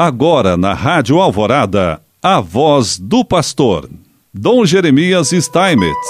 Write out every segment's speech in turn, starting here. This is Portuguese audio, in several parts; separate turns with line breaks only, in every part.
Agora na Rádio Alvorada, a voz do pastor, Dom Jeremias Steinmetz.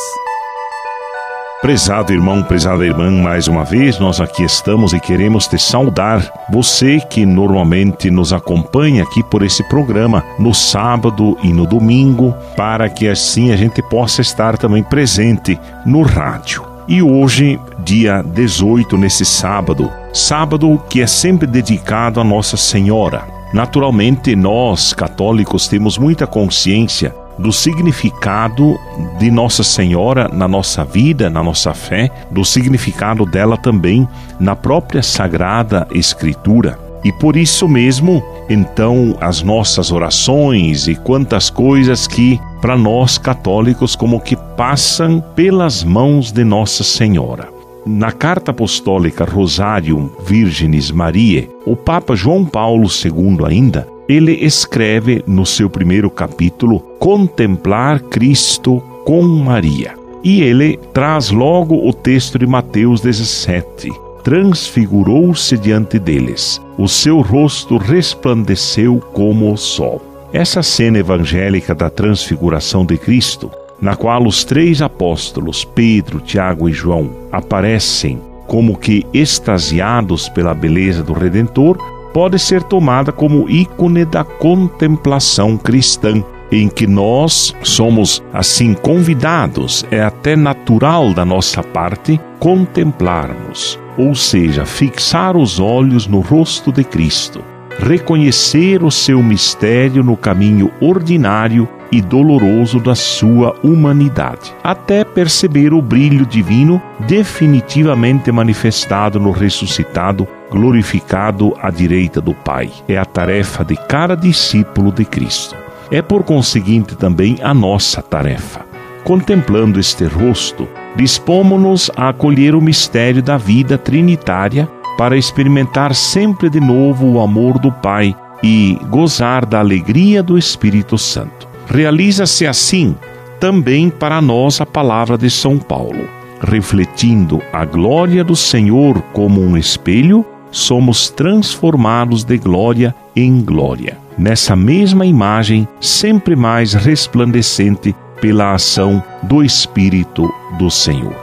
Prezado irmão, prezada irmã, mais uma vez nós aqui estamos e queremos te saudar. Você que normalmente nos acompanha aqui por esse programa no sábado e no domingo, para que assim a gente possa estar também presente no rádio. E hoje, dia 18, nesse sábado, sábado que é sempre dedicado a Nossa Senhora Naturalmente, nós, católicos, temos muita consciência do significado de Nossa Senhora na nossa vida, na nossa fé, do significado dela também na própria Sagrada Escritura. E por isso mesmo, então, as nossas orações e quantas coisas que para nós católicos como que passam pelas mãos de Nossa Senhora. Na carta apostólica Rosarium Virginis Mariae, o Papa João Paulo II ainda, ele escreve no seu primeiro capítulo Contemplar Cristo com Maria. E ele traz logo o texto de Mateus 17. Transfigurou-se diante deles, o seu rosto resplandeceu como o sol. Essa cena evangélica da transfiguração de Cristo na qual os três apóstolos, Pedro, Tiago e João, aparecem como que extasiados pela beleza do Redentor, pode ser tomada como ícone da contemplação cristã, em que nós somos assim convidados, é até natural da nossa parte contemplarmos, ou seja, fixar os olhos no rosto de Cristo, reconhecer o seu mistério no caminho ordinário e doloroso da sua humanidade, até perceber o brilho divino definitivamente manifestado no ressuscitado, glorificado à direita do Pai. É a tarefa de cada discípulo de Cristo. É por conseguinte também a nossa tarefa. Contemplando este rosto, dispomos-nos a acolher o mistério da vida trinitária para experimentar sempre de novo o amor do Pai e gozar da alegria do Espírito Santo. Realiza-se assim também para nós a palavra de São Paulo. Refletindo a glória do Senhor como um espelho, somos transformados de glória em glória. Nessa mesma imagem, sempre mais resplandecente pela ação do Espírito do Senhor.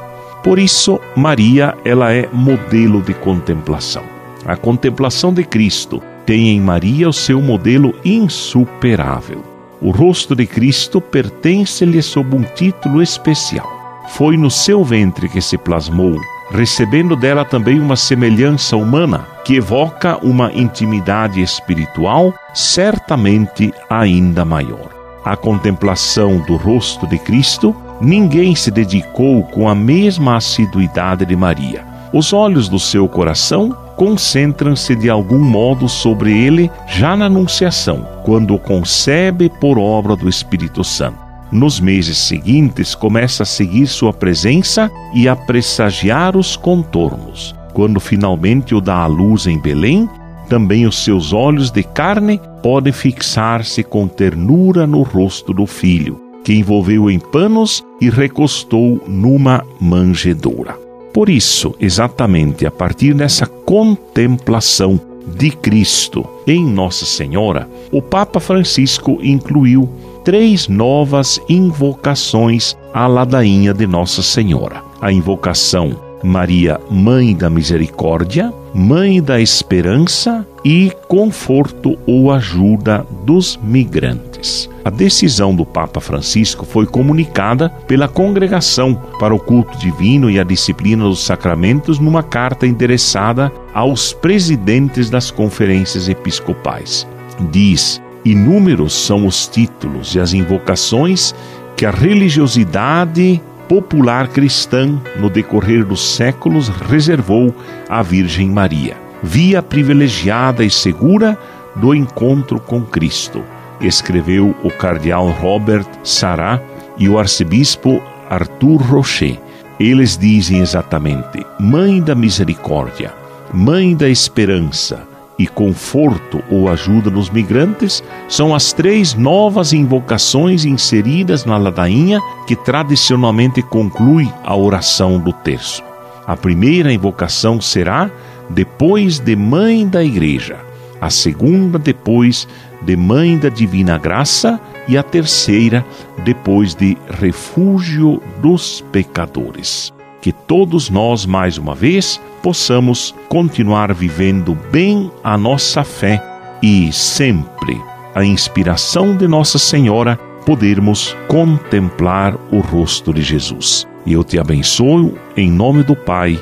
Por isso, Maria, ela é modelo de contemplação. A contemplação de Cristo tem em Maria o seu modelo insuperável. O rosto de Cristo pertence-lhe sob um título especial. Foi no seu ventre que se plasmou, recebendo dela também uma semelhança humana que evoca uma intimidade espiritual certamente ainda maior. A contemplação do rosto de Cristo, ninguém se dedicou com a mesma assiduidade de Maria. Os olhos do seu coração concentram-se de algum modo sobre ele já na Anunciação, quando o concebe por obra do Espírito Santo. Nos meses seguintes, começa a seguir sua presença e a pressagiar os contornos. Quando finalmente o dá à luz em Belém, também os seus olhos de carne podem fixar-se com ternura no rosto do filho, que envolveu em panos e recostou numa manjedoura. Por isso, exatamente a partir dessa contemplação de Cristo em Nossa Senhora, o Papa Francisco incluiu três novas invocações à ladainha de Nossa Senhora: a invocação Maria, Mãe da Misericórdia, Mãe da Esperança e Conforto ou Ajuda dos Migrantes. A decisão do Papa Francisco foi comunicada pela Congregação para o Culto Divino e a Disciplina dos Sacramentos numa carta endereçada aos presidentes das conferências episcopais. Diz: Inúmeros são os títulos e as invocações que a religiosidade popular cristã no decorrer dos séculos reservou à Virgem Maria, via privilegiada e segura do encontro com Cristo escreveu o cardeal Robert Sarah e o arcebispo Arthur Rocher. Eles dizem exatamente: Mãe da Misericórdia, Mãe da Esperança e Conforto ou Ajuda nos Migrantes são as três novas invocações inseridas na ladainha que tradicionalmente conclui a oração do terço. A primeira invocação será depois de Mãe da Igreja a segunda depois de Mãe da Divina Graça e a terceira depois de Refúgio dos Pecadores. Que todos nós, mais uma vez, possamos continuar vivendo bem a nossa fé e sempre a inspiração de Nossa Senhora podermos contemplar o rosto de Jesus. E eu te abençoo em nome do Pai,